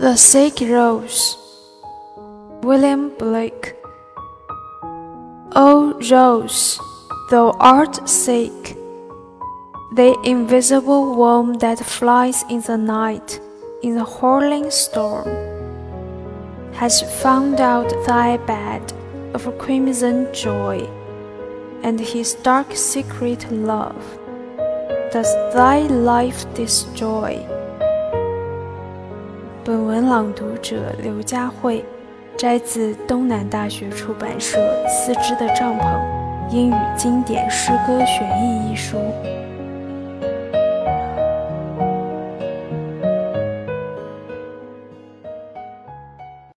The Sick Rose, William Blake. O rose, thou art sick, the invisible worm that flies in the night, in the hurling storm, has found out thy bed of crimson joy, and his dark secret love does thy life destroy. 本文朗读者刘佳慧，摘自东南大学出版社《四肢的帐篷：英语经典诗歌选译》一书。